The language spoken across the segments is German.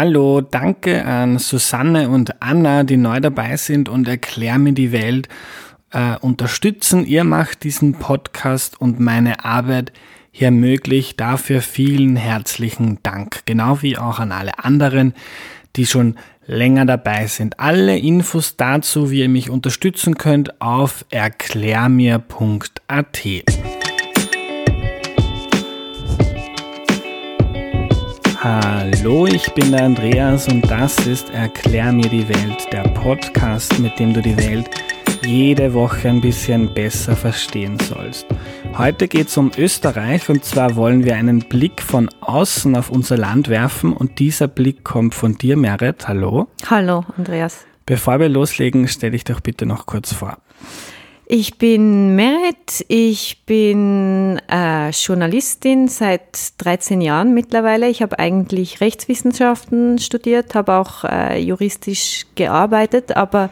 Hallo, danke an Susanne und Anna, die neu dabei sind und erklär mir die Welt äh, unterstützen. Ihr macht diesen Podcast und meine Arbeit hier möglich. Dafür vielen herzlichen Dank. Genau wie auch an alle anderen, die schon länger dabei sind. Alle Infos dazu, wie ihr mich unterstützen könnt, auf erklärmir.at. Hallo, ich bin der Andreas und das ist Erklär mir die Welt, der Podcast, mit dem du die Welt jede Woche ein bisschen besser verstehen sollst. Heute geht es um Österreich und zwar wollen wir einen Blick von außen auf unser Land werfen und dieser Blick kommt von dir, Merit. Hallo. Hallo, Andreas. Bevor wir loslegen, stell dich doch bitte noch kurz vor. Ich bin Merit, ich bin äh, Journalistin seit 13 Jahren mittlerweile. Ich habe eigentlich Rechtswissenschaften studiert, habe auch äh, juristisch gearbeitet, aber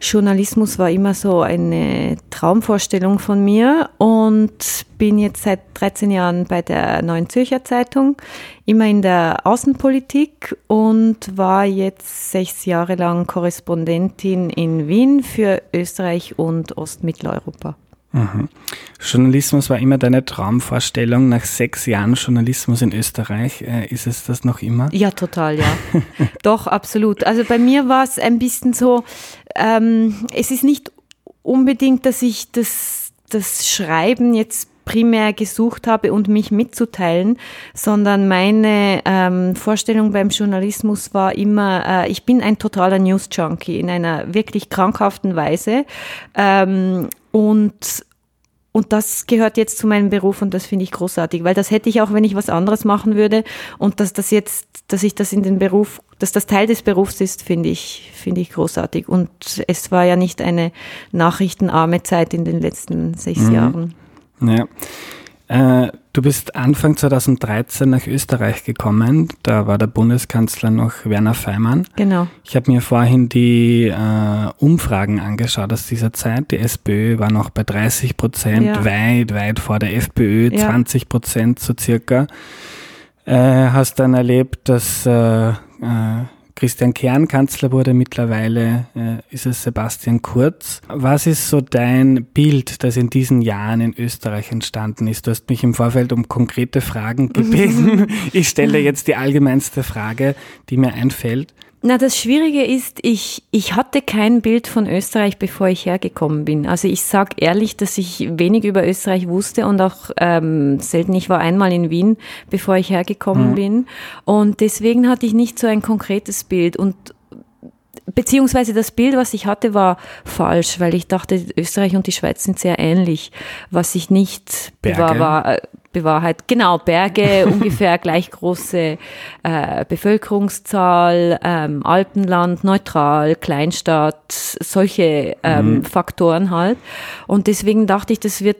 Journalismus war immer so eine Traumvorstellung von mir und bin jetzt seit 13 Jahren bei der Neuen Zürcher Zeitung, immer in der Außenpolitik und war jetzt sechs Jahre lang Korrespondentin in Wien für Österreich und Ostmitteleuropa. Mhm. Journalismus war immer deine Traumvorstellung. Nach sechs Jahren Journalismus in Österreich, äh, ist es das noch immer? Ja, total, ja. Doch, absolut. Also bei mir war es ein bisschen so, ähm, es ist nicht unbedingt, dass ich das, das Schreiben jetzt primär gesucht habe und mich mitzuteilen, sondern meine ähm, Vorstellung beim Journalismus war immer, äh, ich bin ein totaler News-Junkie in einer wirklich krankhaften Weise. Ähm, und und das gehört jetzt zu meinem Beruf und das finde ich großartig, weil das hätte ich auch, wenn ich was anderes machen würde. Und dass das jetzt, dass ich das in den Beruf, dass das Teil des Berufs ist, finde ich, finde ich großartig. Und es war ja nicht eine nachrichtenarme Zeit in den letzten sechs mhm. Jahren. Ja. Äh, du bist Anfang 2013 nach Österreich gekommen. Da war der Bundeskanzler noch Werner Feimann. Genau. Ich habe mir vorhin die äh, Umfragen angeschaut aus dieser Zeit. Die SPÖ war noch bei 30 Prozent, ja. weit, weit vor der FPÖ, ja. 20 Prozent so circa. Äh, hast dann erlebt, dass äh, äh, Christian Kern Kanzler wurde, mittlerweile äh, ist es Sebastian Kurz. Was ist so dein Bild, das in diesen Jahren in Österreich entstanden ist? Du hast mich im Vorfeld um konkrete Fragen gebeten. ich stelle jetzt die allgemeinste Frage, die mir einfällt. Na, das Schwierige ist, ich, ich hatte kein Bild von Österreich, bevor ich hergekommen bin. Also ich sage ehrlich, dass ich wenig über Österreich wusste und auch ähm, selten. Ich war einmal in Wien, bevor ich hergekommen mhm. bin. Und deswegen hatte ich nicht so ein konkretes Bild. Und beziehungsweise das Bild, was ich hatte, war falsch, weil ich dachte, Österreich und die Schweiz sind sehr ähnlich. Was ich nicht Berge. war, war Bewahrheit. Genau, Berge, ungefähr gleich große äh, Bevölkerungszahl, ähm, Alpenland, neutral, Kleinstadt, solche ähm, mhm. Faktoren halt. Und deswegen dachte ich, das wird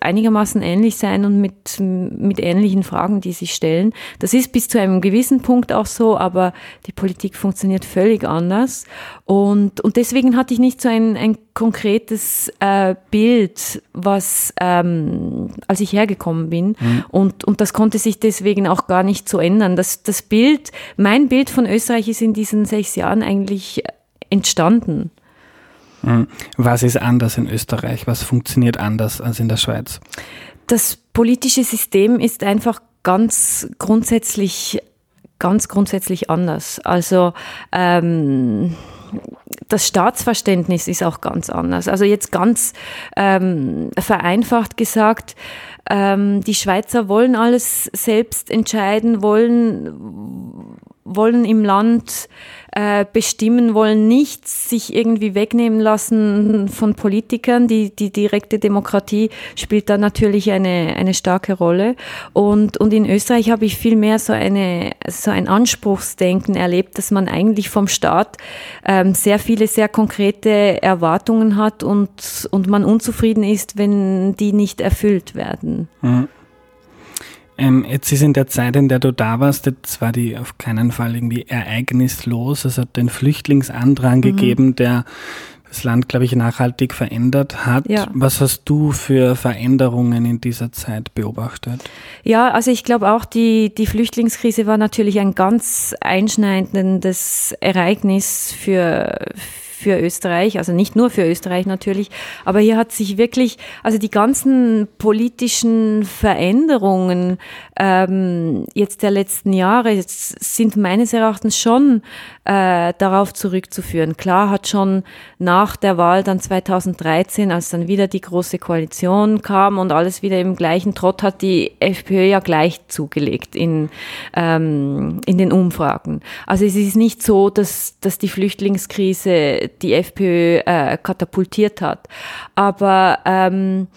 einigermaßen ähnlich sein und mit, mit ähnlichen Fragen, die sich stellen. Das ist bis zu einem gewissen Punkt auch so, aber die Politik funktioniert völlig anders. Und, und deswegen hatte ich nicht so ein, ein konkretes äh, Bild, was, ähm, als ich hergekommen bin. Mhm. Und, und das konnte sich deswegen auch gar nicht so ändern. Das, das Bild, mein Bild von Österreich ist in diesen sechs Jahren eigentlich entstanden. Hm. Was ist anders in Österreich? Was funktioniert anders als in der Schweiz? Das politische System ist einfach ganz grundsätzlich, ganz grundsätzlich anders. Also ähm, das Staatsverständnis ist auch ganz anders. Also jetzt ganz ähm, vereinfacht gesagt, ähm, die Schweizer wollen alles selbst entscheiden, wollen, wollen im Land äh, bestimmen wollen, nichts sich irgendwie wegnehmen lassen von Politikern. Die, die direkte Demokratie spielt da natürlich eine, eine starke Rolle. Und, und in Österreich habe ich viel mehr so, eine, so ein Anspruchsdenken erlebt, dass man eigentlich vom Staat ähm, sehr viele, sehr konkrete Erwartungen hat und, und man unzufrieden ist, wenn die nicht erfüllt werden. Mhm. Ähm, jetzt ist in der Zeit, in der du da warst, jetzt war die auf keinen Fall irgendwie ereignislos. Es hat den Flüchtlingsandrang mhm. gegeben, der das Land, glaube ich, nachhaltig verändert hat. Ja. Was hast du für Veränderungen in dieser Zeit beobachtet? Ja, also ich glaube auch, die, die Flüchtlingskrise war natürlich ein ganz einschneidendes Ereignis für, für Österreich, also nicht nur für Österreich natürlich, aber hier hat sich wirklich, also die ganzen politischen Veränderungen ähm, jetzt der letzten Jahre sind meines Erachtens schon äh, darauf zurückzuführen. Klar hat schon nach der Wahl dann 2013, als dann wieder die große Koalition kam und alles wieder im gleichen Trott, hat die FPÖ ja gleich zugelegt in, ähm, in den Umfragen. Also es ist nicht so, dass, dass die Flüchtlingskrise die FPÖ äh, katapultiert hat. Aber ähm,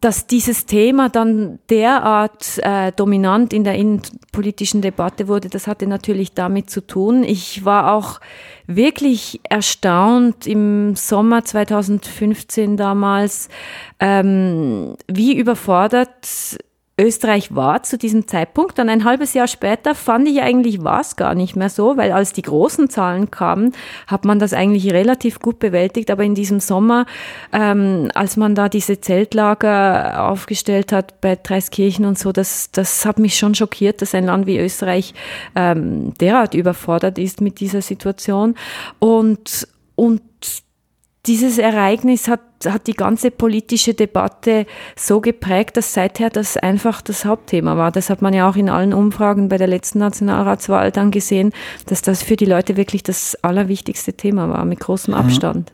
dass dieses Thema dann derart äh, dominant in der innenpolitischen Debatte wurde, das hatte natürlich damit zu tun. Ich war auch wirklich erstaunt im Sommer 2015 damals, ähm, wie überfordert Österreich war zu diesem Zeitpunkt. Dann ein halbes Jahr später fand ich eigentlich war es gar nicht mehr so, weil als die großen Zahlen kamen, hat man das eigentlich relativ gut bewältigt. Aber in diesem Sommer, ähm, als man da diese Zeltlager aufgestellt hat bei Dreiskirchen und so, das, das hat mich schon schockiert, dass ein Land wie Österreich ähm, derart überfordert ist mit dieser Situation. Und, und dieses Ereignis hat, hat die ganze politische Debatte so geprägt, dass seither das einfach das Hauptthema war. Das hat man ja auch in allen Umfragen bei der letzten Nationalratswahl dann gesehen, dass das für die Leute wirklich das allerwichtigste Thema war, mit großem mhm. Abstand.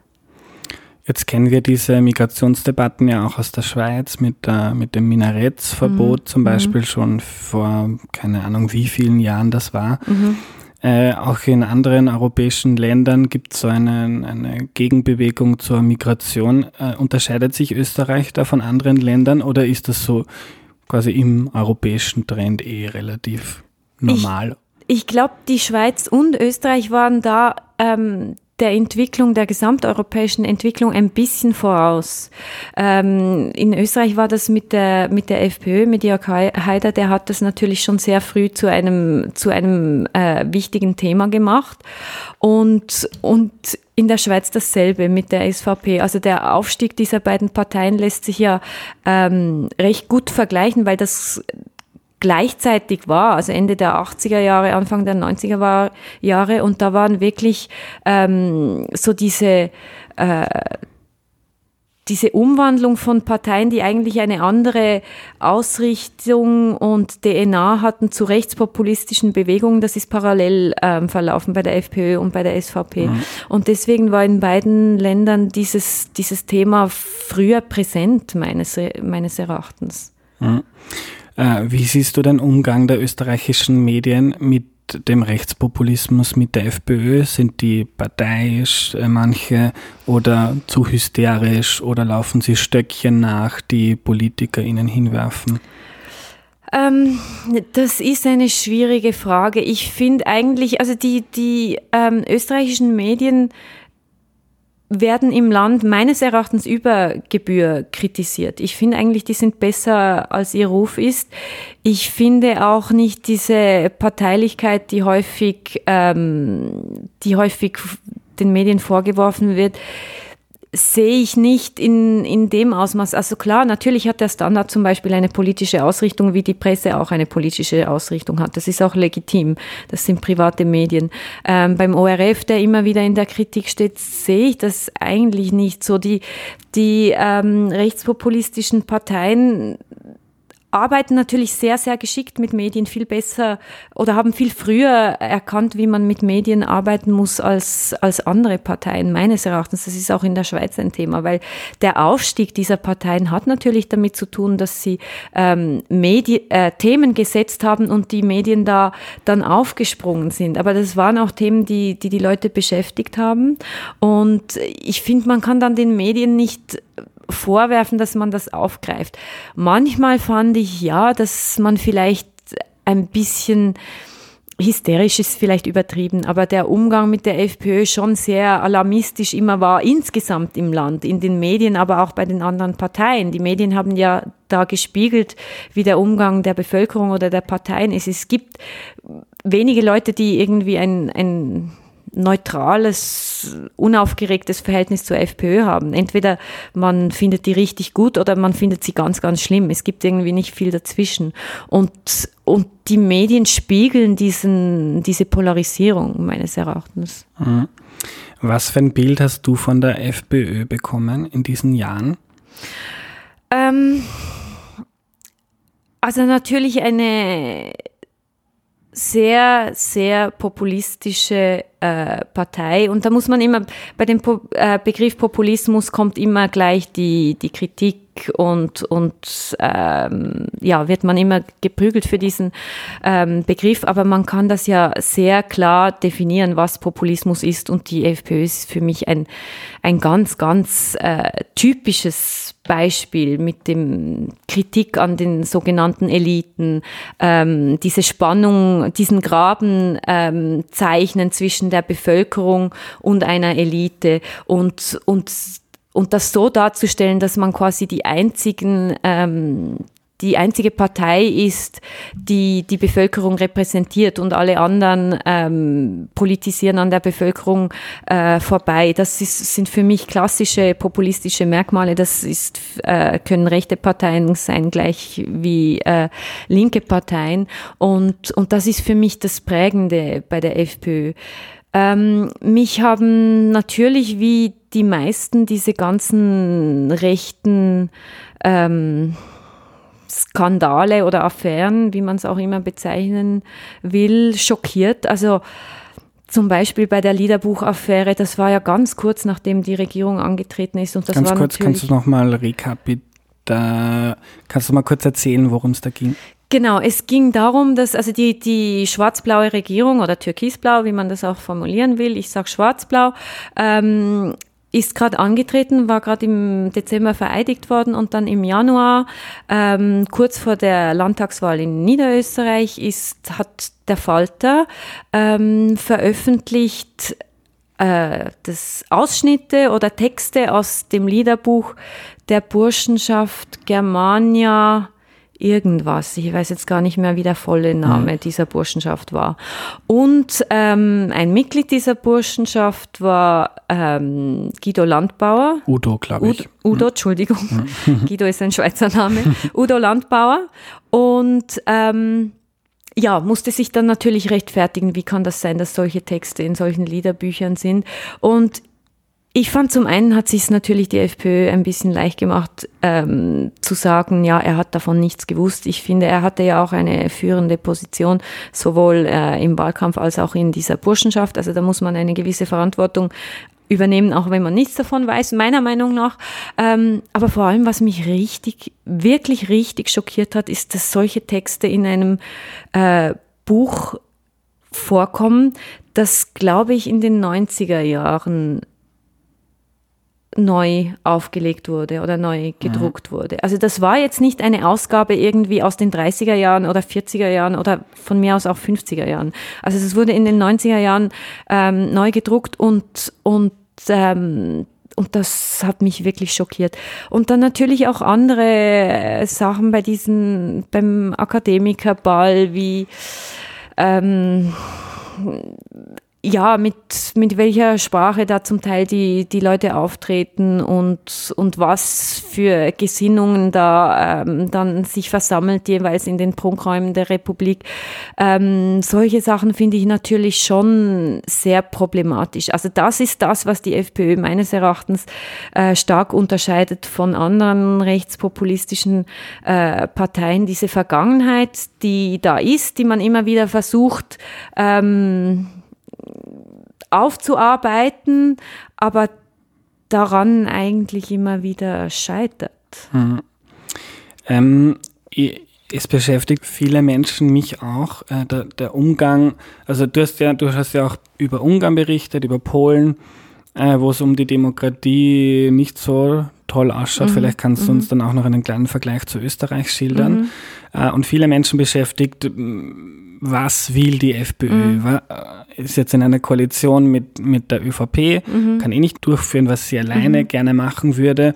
Jetzt kennen wir diese Migrationsdebatten ja auch aus der Schweiz mit, äh, mit dem Minaretsverbot mhm. zum Beispiel mhm. schon vor keine Ahnung wie vielen Jahren das war. Mhm. Äh, auch in anderen europäischen Ländern gibt es so eine, eine Gegenbewegung zur Migration. Äh, unterscheidet sich Österreich da von anderen Ländern oder ist das so quasi im europäischen Trend eh relativ normal? Ich, ich glaube, die Schweiz und Österreich waren da ähm, der Entwicklung, der gesamteuropäischen Entwicklung ein bisschen voraus. Ähm, in Österreich war das mit der, mit der FPÖ, mit Jörg Haider, der hat das natürlich schon sehr früh zu einem, zu einem äh, wichtigen Thema gemacht. Und, und in der Schweiz dasselbe mit der SVP. Also der Aufstieg dieser beiden Parteien lässt sich ja ähm, recht gut vergleichen, weil das gleichzeitig war, also Ende der 80er Jahre, Anfang der 90er Jahre. Und da waren wirklich ähm, so diese, äh, diese Umwandlung von Parteien, die eigentlich eine andere Ausrichtung und DNA hatten zu rechtspopulistischen Bewegungen, das ist parallel ähm, verlaufen bei der FPÖ und bei der SVP. Mhm. Und deswegen war in beiden Ländern dieses, dieses Thema früher präsent, meines, meines Erachtens. Mhm. Äh, wie siehst du den Umgang der österreichischen Medien mit dem Rechtspopulismus mit der FPÖ? Sind die parteiisch, äh, manche, oder zu hysterisch oder laufen sie Stöckchen nach, die Politiker ihnen hinwerfen? Ähm, das ist eine schwierige Frage. Ich finde eigentlich, also die, die ähm, österreichischen Medien werden im Land meines Erachtens über Gebühr kritisiert. Ich finde eigentlich, die sind besser, als ihr Ruf ist. Ich finde auch nicht diese Parteilichkeit, die häufig, ähm, die häufig den Medien vorgeworfen wird, sehe ich nicht in, in dem Ausmaß. Also klar, natürlich hat der Standard zum Beispiel eine politische Ausrichtung, wie die Presse auch eine politische Ausrichtung hat. Das ist auch legitim. Das sind private Medien. Ähm, beim ORF, der immer wieder in der Kritik steht, sehe ich das eigentlich nicht so. Die, die ähm, rechtspopulistischen Parteien arbeiten natürlich sehr, sehr geschickt mit Medien, viel besser oder haben viel früher erkannt, wie man mit Medien arbeiten muss als, als andere Parteien, meines Erachtens. Das ist auch in der Schweiz ein Thema, weil der Aufstieg dieser Parteien hat natürlich damit zu tun, dass sie ähm, Medi äh, Themen gesetzt haben und die Medien da dann aufgesprungen sind. Aber das waren auch Themen, die die, die Leute beschäftigt haben. Und ich finde, man kann dann den Medien nicht vorwerfen, dass man das aufgreift. Manchmal fand ich ja, dass man vielleicht ein bisschen hysterisch ist vielleicht übertrieben, aber der Umgang mit der FPÖ schon sehr alarmistisch immer war, insgesamt im Land, in den Medien, aber auch bei den anderen Parteien. Die Medien haben ja da gespiegelt, wie der Umgang der Bevölkerung oder der Parteien ist. Es gibt wenige Leute, die irgendwie ein, ein neutrales, unaufgeregtes Verhältnis zur FPÖ haben. Entweder man findet die richtig gut oder man findet sie ganz, ganz schlimm. Es gibt irgendwie nicht viel dazwischen. Und, und die Medien spiegeln diesen, diese Polarisierung meines Erachtens. Mhm. Was für ein Bild hast du von der FPÖ bekommen in diesen Jahren? Ähm, also natürlich eine sehr, sehr populistische äh, Partei. Und da muss man immer, bei dem po äh, Begriff Populismus kommt immer gleich die, die Kritik und, und ähm, ja, wird man immer geprügelt für diesen ähm, Begriff. Aber man kann das ja sehr klar definieren, was Populismus ist. Und die FPÖ ist für mich ein, ein ganz, ganz äh, typisches Beispiel mit dem Kritik an den sogenannten Eliten, ähm, diese Spannung, diesen Graben ähm, zeichnen zwischen der Bevölkerung und einer Elite und, und, und das so darzustellen, dass man quasi die einzigen ähm, die einzige Partei ist, die die Bevölkerung repräsentiert und alle anderen ähm, politisieren an der Bevölkerung äh, vorbei. Das ist, sind für mich klassische populistische Merkmale. Das ist, äh, können rechte Parteien sein, gleich wie äh, linke Parteien. Und, und das ist für mich das Prägende bei der FPÖ. Ähm, mich haben natürlich wie die meisten diese ganzen rechten ähm, Skandale oder Affären, wie man es auch immer bezeichnen will, schockiert. Also zum Beispiel bei der Liederbuchaffäre, das war ja ganz kurz nachdem die Regierung angetreten ist. Und das ganz war kurz, kannst du nochmal da kannst du mal kurz erzählen, worum es da ging? Genau, es ging darum, dass also die, die schwarz-blaue Regierung oder türkisblau, wie man das auch formulieren will, ich sage schwarz-blau, ähm, ist gerade angetreten, war gerade im Dezember vereidigt worden und dann im Januar, ähm, kurz vor der Landtagswahl in Niederösterreich, ist, hat der Falter ähm, veröffentlicht äh, das Ausschnitte oder Texte aus dem Liederbuch der Burschenschaft Germania irgendwas. Ich weiß jetzt gar nicht mehr, wie der volle Name mhm. dieser Burschenschaft war. Und ähm, ein Mitglied dieser Burschenschaft war ähm, Guido Landbauer. Udo, glaube ich. Udo, mhm. Entschuldigung. Mhm. Guido ist ein Schweizer Name. Udo Landbauer. Und ähm, ja, musste sich dann natürlich rechtfertigen, wie kann das sein, dass solche Texte in solchen Liederbüchern sind. Und ich fand zum einen hat sich natürlich die FPÖ ein bisschen leicht gemacht, ähm, zu sagen, ja, er hat davon nichts gewusst. Ich finde, er hatte ja auch eine führende Position, sowohl äh, im Wahlkampf als auch in dieser Burschenschaft. Also da muss man eine gewisse Verantwortung übernehmen, auch wenn man nichts davon weiß, meiner Meinung nach. Ähm, aber vor allem, was mich richtig, wirklich richtig schockiert hat, ist, dass solche Texte in einem äh, Buch vorkommen, das, glaube ich, in den 90er Jahren neu aufgelegt wurde oder neu gedruckt mhm. wurde. Also das war jetzt nicht eine Ausgabe irgendwie aus den 30er Jahren oder 40er Jahren oder von mir aus auch 50er Jahren. Also es wurde in den 90er Jahren ähm, neu gedruckt und, und ähm, und das hat mich wirklich schockiert. Und dann natürlich auch andere äh, Sachen bei diesen, beim Akademikerball, wie ähm, ja, mit, mit welcher Sprache da zum Teil die, die Leute auftreten und, und was für Gesinnungen da ähm, dann sich versammelt, jeweils in den Prunkräumen der Republik. Ähm, solche Sachen finde ich natürlich schon sehr problematisch. Also das ist das, was die FPÖ meines Erachtens äh, stark unterscheidet von anderen rechtspopulistischen äh, Parteien. Diese Vergangenheit, die da ist, die man immer wieder versucht, ähm, aufzuarbeiten, aber daran eigentlich immer wieder scheitert. Mhm. Ähm, es beschäftigt viele Menschen, mich auch, äh, der, der, Umgang, also du hast ja, du hast ja auch über Ungarn berichtet, über Polen, äh, wo es um die Demokratie nicht so toll ausschaut. Mhm. Vielleicht kannst du mhm. uns dann auch noch einen kleinen Vergleich zu Österreich schildern. Mhm. Äh, und viele Menschen beschäftigt, was will die FPÖ? Mhm. Ist jetzt in einer Koalition mit, mit der ÖVP, mhm. kann eh nicht durchführen, was sie alleine mhm. gerne machen würde.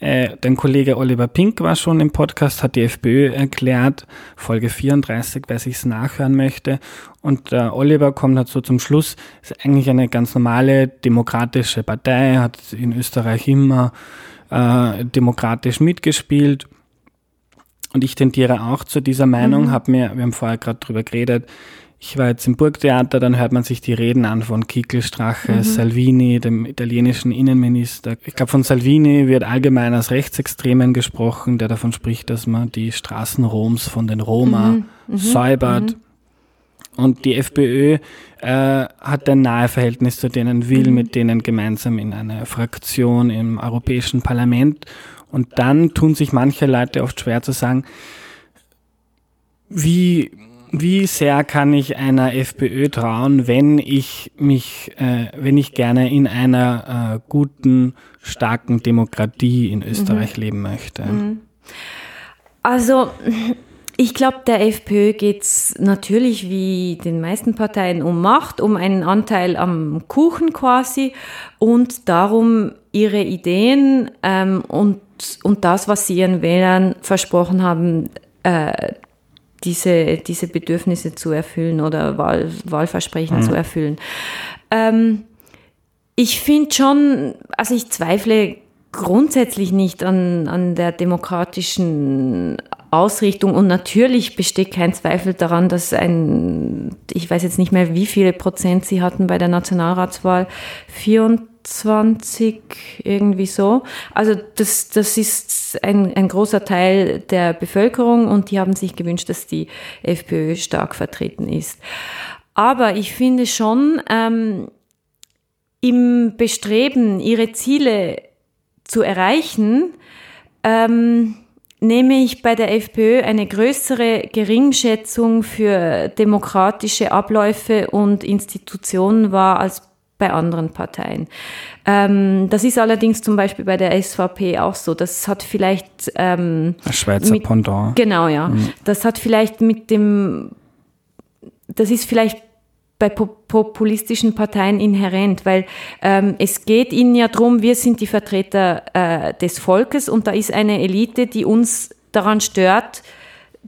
Äh, dein Kollege Oliver Pink war schon im Podcast, hat die FPÖ erklärt, Folge 34, wer sich's nachhören möchte. Und äh, Oliver kommt halt so zum Schluss, ist eigentlich eine ganz normale demokratische Partei, hat in Österreich immer äh, demokratisch mitgespielt. Und ich tendiere auch zu dieser Meinung, mhm. hab mir, wir haben vorher gerade drüber geredet, ich war jetzt im Burgtheater, dann hört man sich die Reden an von Kickel, Strache, mhm. Salvini, dem italienischen Innenminister. Ich glaube, von Salvini wird allgemein als Rechtsextremen gesprochen, der davon spricht, dass man die Straßen Roms von den Roma mhm. mhm. säubert. Mhm. Und die FPÖ äh, hat ein nahe Verhältnis zu denen, will mhm. mit denen gemeinsam in einer Fraktion im Europäischen Parlament. Und dann tun sich manche Leute oft schwer zu sagen, wie wie sehr kann ich einer FPÖ trauen, wenn ich mich, äh, wenn ich gerne in einer äh, guten, starken Demokratie in Österreich mhm. leben möchte? Mhm. Also ich glaube, der FPÖ geht es natürlich wie den meisten Parteien um Macht, um einen Anteil am Kuchen quasi und darum, ihre Ideen ähm, und, und das, was sie ihren Wählern versprochen haben, äh, diese, diese Bedürfnisse zu erfüllen oder Wahl, Wahlversprechen mhm. zu erfüllen. Ähm, ich finde schon, also ich zweifle grundsätzlich nicht an, an der demokratischen Ausrichtung und natürlich besteht kein Zweifel daran, dass ein, ich weiß jetzt nicht mehr, wie viele Prozent sie hatten bei der Nationalratswahl, 24 20, irgendwie so. Also das, das ist ein, ein großer Teil der Bevölkerung und die haben sich gewünscht, dass die FPÖ stark vertreten ist. Aber ich finde schon, ähm, im Bestreben, ihre Ziele zu erreichen, ähm, nehme ich bei der FPÖ eine größere Geringschätzung für demokratische Abläufe und Institutionen wahr als bei anderen Parteien. Ähm, das ist allerdings zum Beispiel bei der SVP auch so. Das hat vielleicht ähm, Schweizer mit, Pendant. Genau, ja. Mhm. Das hat vielleicht mit dem, das ist vielleicht bei populistischen Parteien inhärent, weil ähm, es geht ihnen ja darum, wir sind die Vertreter äh, des Volkes und da ist eine Elite, die uns daran stört,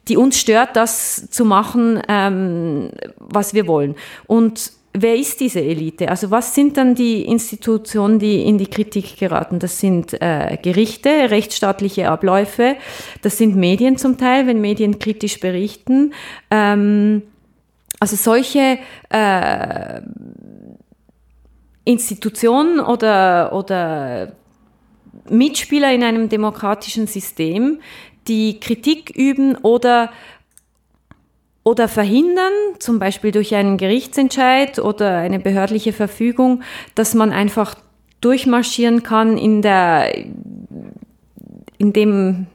die uns stört, das zu machen, ähm, was wir wollen. Und wer ist diese Elite? Also was sind dann die Institutionen, die in die Kritik geraten? Das sind äh, Gerichte, rechtsstaatliche Abläufe, das sind Medien zum Teil, wenn Medien kritisch berichten. Ähm, also solche äh, Institutionen oder, oder Mitspieler in einem demokratischen System, die Kritik üben oder oder verhindern, zum Beispiel durch einen Gerichtsentscheid oder eine behördliche Verfügung, dass man einfach durchmarschieren kann in der, in dem,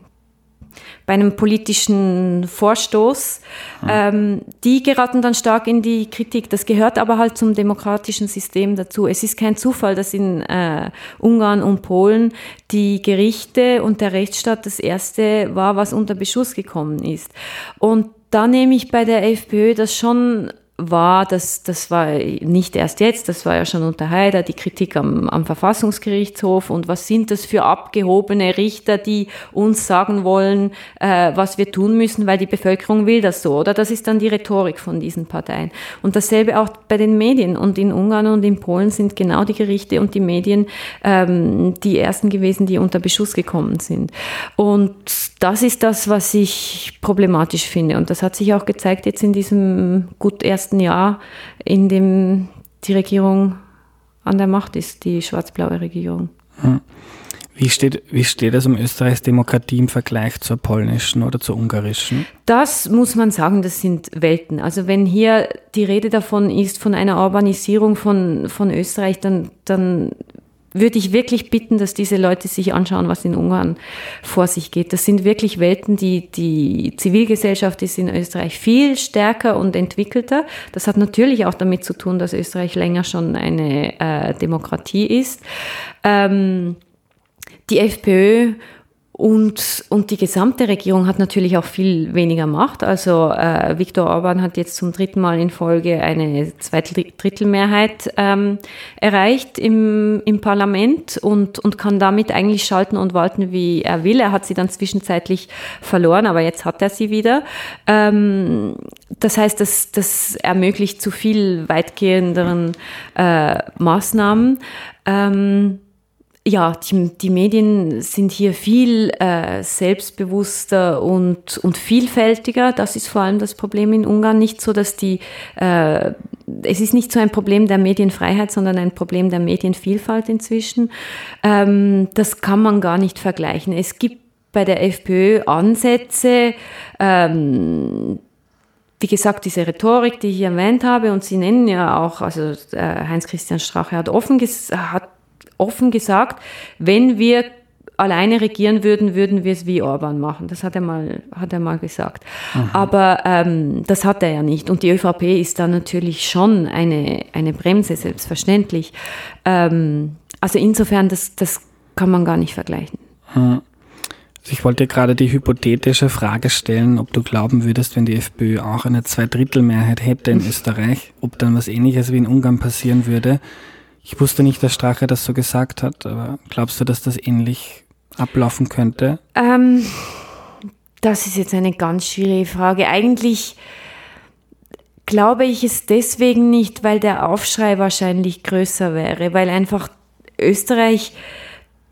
bei einem politischen Vorstoß, mhm. ähm, die geraten dann stark in die Kritik. Das gehört aber halt zum demokratischen System dazu. Es ist kein Zufall, dass in äh, Ungarn und Polen die Gerichte und der Rechtsstaat das erste war, was unter Beschuss gekommen ist. Und da nehme ich bei der FPÖ das schon war, das, das war nicht erst jetzt, das war ja schon unter Haider, die Kritik am, am Verfassungsgerichtshof und was sind das für abgehobene Richter, die uns sagen wollen, äh, was wir tun müssen, weil die Bevölkerung will das so, oder? Das ist dann die Rhetorik von diesen Parteien. Und dasselbe auch bei den Medien und in Ungarn und in Polen sind genau die Gerichte und die Medien ähm, die ersten gewesen, die unter Beschuss gekommen sind. Und das ist das, was ich problematisch finde. Und das hat sich auch gezeigt jetzt in diesem gut ersten Jahr, in dem die Regierung an der Macht ist, die schwarz-blaue Regierung. Wie steht, wie steht es um Österreichs Demokratie im Vergleich zur polnischen oder zur ungarischen? Das muss man sagen, das sind Welten. Also wenn hier die Rede davon ist, von einer Urbanisierung von, von Österreich, dann, dann würde ich wirklich bitten, dass diese Leute sich anschauen, was in Ungarn vor sich geht. Das sind wirklich Welten, die, die Zivilgesellschaft ist in Österreich viel stärker und entwickelter. Das hat natürlich auch damit zu tun, dass Österreich länger schon eine äh, Demokratie ist. Ähm, die FPÖ und, und die gesamte Regierung hat natürlich auch viel weniger Macht. Also äh, Viktor Orban hat jetzt zum dritten Mal in Folge eine Zweidrittelmehrheit ähm, erreicht im, im Parlament und, und kann damit eigentlich schalten und walten, wie er will. Er hat sie dann zwischenzeitlich verloren, aber jetzt hat er sie wieder. Ähm, das heißt, das, das ermöglicht zu viel weitgehenderen äh, Maßnahmen. Ähm, ja, die, die Medien sind hier viel äh, selbstbewusster und, und vielfältiger. Das ist vor allem das Problem in Ungarn. Nicht so, dass die, äh, es ist nicht so ein Problem der Medienfreiheit, sondern ein Problem der Medienvielfalt inzwischen. Ähm, das kann man gar nicht vergleichen. Es gibt bei der FPÖ Ansätze, ähm, wie gesagt, diese Rhetorik, die ich erwähnt habe, und Sie nennen ja auch, also äh, Heinz-Christian Strache hat offen, hat offen gesagt, wenn wir alleine regieren würden, würden wir es wie Orban machen. Das hat er mal, hat er mal gesagt. Mhm. Aber ähm, das hat er ja nicht. Und die ÖVP ist da natürlich schon eine, eine Bremse, selbstverständlich. Ähm, also insofern, das, das kann man gar nicht vergleichen. Mhm. Ich wollte gerade die hypothetische Frage stellen, ob du glauben würdest, wenn die FPÖ auch eine Zweidrittelmehrheit hätte in Österreich, ob dann was ähnliches wie in Ungarn passieren würde. Ich wusste nicht, dass Strache das so gesagt hat, aber glaubst du, dass das ähnlich ablaufen könnte? Ähm, das ist jetzt eine ganz schwierige Frage. Eigentlich glaube ich es deswegen nicht, weil der Aufschrei wahrscheinlich größer wäre, weil einfach Österreich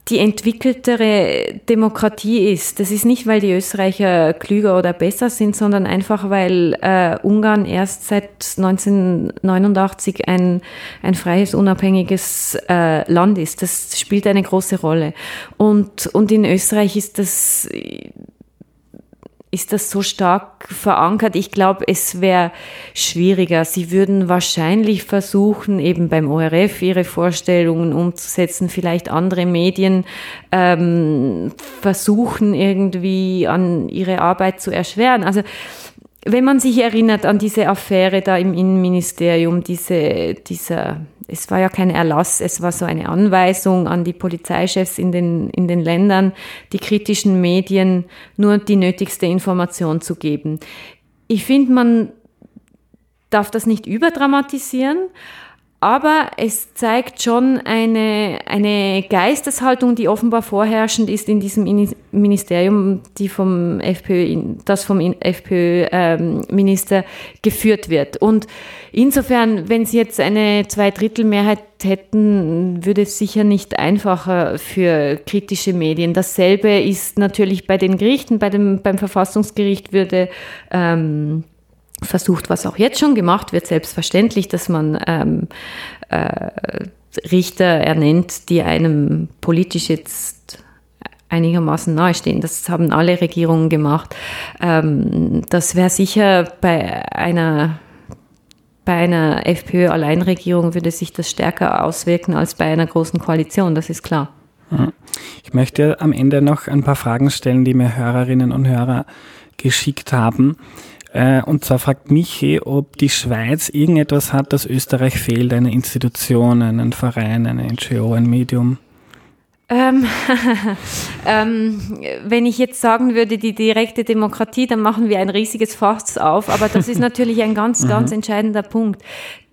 die entwickeltere Demokratie ist. Das ist nicht, weil die Österreicher klüger oder besser sind, sondern einfach, weil äh, Ungarn erst seit 1989 ein, ein freies, unabhängiges äh, Land ist. Das spielt eine große Rolle. Und, und in Österreich ist das ist das so stark verankert. Ich glaube, es wäre schwieriger. Sie würden wahrscheinlich versuchen, eben beim ORF ihre Vorstellungen umzusetzen, vielleicht andere Medien ähm, versuchen irgendwie an ihre Arbeit zu erschweren. Also wenn man sich erinnert an diese Affäre da im Innenministerium, diese, dieser es war ja kein Erlass, es war so eine Anweisung an die Polizeichefs in den, in den Ländern, die kritischen Medien nur die nötigste Information zu geben. Ich finde, man darf das nicht überdramatisieren, aber es zeigt schon eine, eine Geisteshaltung, die offenbar vorherrschend ist in diesem Ministerium, die vom FPÖ, das vom FPÖ-Minister ähm, geführt wird. Und insofern, wenn Sie jetzt eine Zweidrittelmehrheit hätten, würde es sicher nicht einfacher für kritische Medien. Dasselbe ist natürlich bei den Gerichten, bei dem, beim Verfassungsgericht würde ähm, versucht, was auch jetzt schon gemacht wird, selbstverständlich, dass man ähm, äh, Richter ernennt, die einem politisch jetzt einigermaßen nahestehen. Das haben alle Regierungen gemacht. Ähm, das wäre sicher bei einer bei einer FPÖ-Alleinregierung würde sich das stärker auswirken als bei einer großen Koalition, das ist klar. Ich möchte am Ende noch ein paar Fragen stellen, die mir Hörerinnen und Hörer geschickt haben. Äh, und zwar fragt Michi, ob die Schweiz irgendetwas hat, das Österreich fehlt, eine Institution, einen Verein, eine NGO, ein Medium. Ähm, ähm, wenn ich jetzt sagen würde, die direkte Demokratie, dann machen wir ein riesiges Fass auf. Aber das ist natürlich ein ganz, ganz mhm. entscheidender Punkt,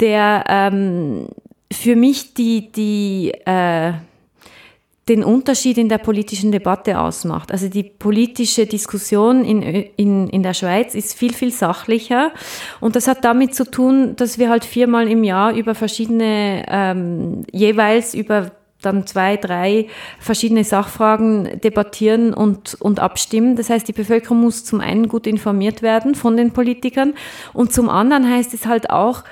der ähm, für mich die, die äh, den Unterschied in der politischen Debatte ausmacht. Also die politische Diskussion in, in, in der Schweiz ist viel, viel sachlicher. Und das hat damit zu tun, dass wir halt viermal im Jahr über verschiedene, ähm, jeweils über dann zwei, drei verschiedene Sachfragen debattieren und, und abstimmen. Das heißt, die Bevölkerung muss zum einen gut informiert werden von den Politikern und zum anderen heißt es halt auch,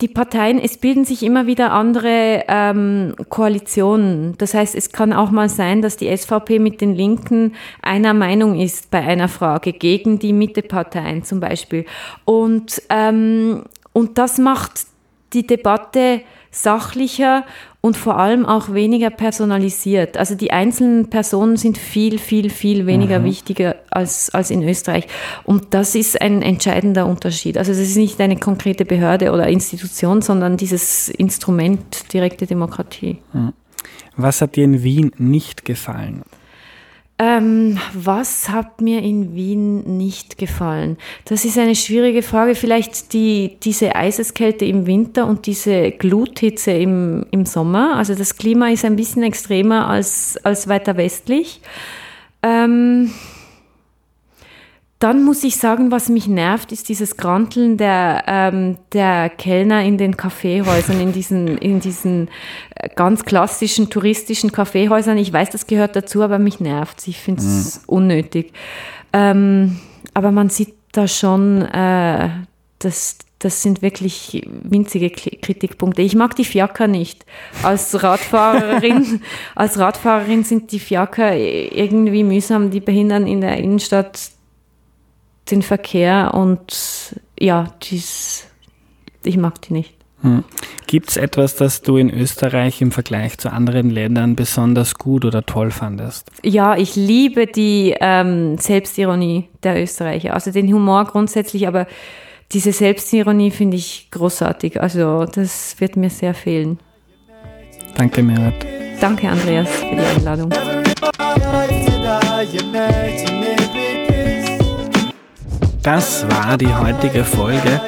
die Parteien, es bilden sich immer wieder andere ähm, Koalitionen. Das heißt, es kann auch mal sein, dass die SVP mit den Linken einer Meinung ist bei einer Frage gegen die Mitteparteien zum Beispiel. Und, ähm, und das macht die Debatte sachlicher und vor allem auch weniger personalisiert. Also die einzelnen Personen sind viel, viel, viel weniger mhm. wichtiger als, als in Österreich. Und das ist ein entscheidender Unterschied. Also es ist nicht eine konkrete Behörde oder Institution, sondern dieses Instrument direkte Demokratie. Mhm. Was hat dir in Wien nicht gefallen? Ähm, was hat mir in Wien nicht gefallen? Das ist eine schwierige Frage. Vielleicht die, diese Eiseskälte im Winter und diese Gluthitze im, im Sommer. Also das Klima ist ein bisschen extremer als, als weiter westlich. Ähm, dann muss ich sagen, was mich nervt, ist dieses Granteln der, ähm, der Kellner in den Kaffeehäusern, in diesen, in diesen äh, ganz klassischen touristischen Kaffeehäusern. Ich weiß, das gehört dazu, aber mich nervt Ich finde es mhm. unnötig. Ähm, aber man sieht da schon, äh, dass das sind wirklich winzige Kritikpunkte. Ich mag die Fiaker nicht. Als Radfahrerin, als Radfahrerin sind die Fiaker irgendwie mühsam. Die behindern in der Innenstadt den Verkehr und ja, dies, ich mag die nicht. Hm. Gibt es etwas, das du in Österreich im Vergleich zu anderen Ländern besonders gut oder toll fandest? Ja, ich liebe die ähm, Selbstironie der Österreicher, also den Humor grundsätzlich, aber diese Selbstironie finde ich großartig. Also das wird mir sehr fehlen. Danke, Merit. Danke, Andreas, für die Einladung. Das war die heutige Folge.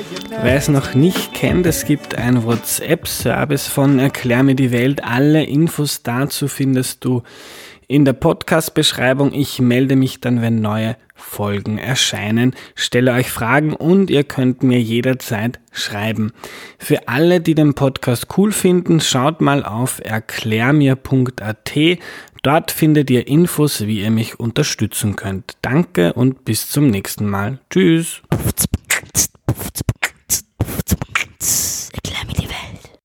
Wer es noch nicht kennt, es gibt einen WhatsApp-Service von Erklär mir die Welt. Alle Infos dazu findest du in der Podcast-Beschreibung. Ich melde mich dann, wenn neue Folgen erscheinen. Stelle euch Fragen und ihr könnt mir jederzeit schreiben. Für alle, die den Podcast cool finden, schaut mal auf erklärmir.at. Dort findet ihr Infos, wie ihr mich unterstützen könnt. Danke und bis zum nächsten Mal. Tschüss.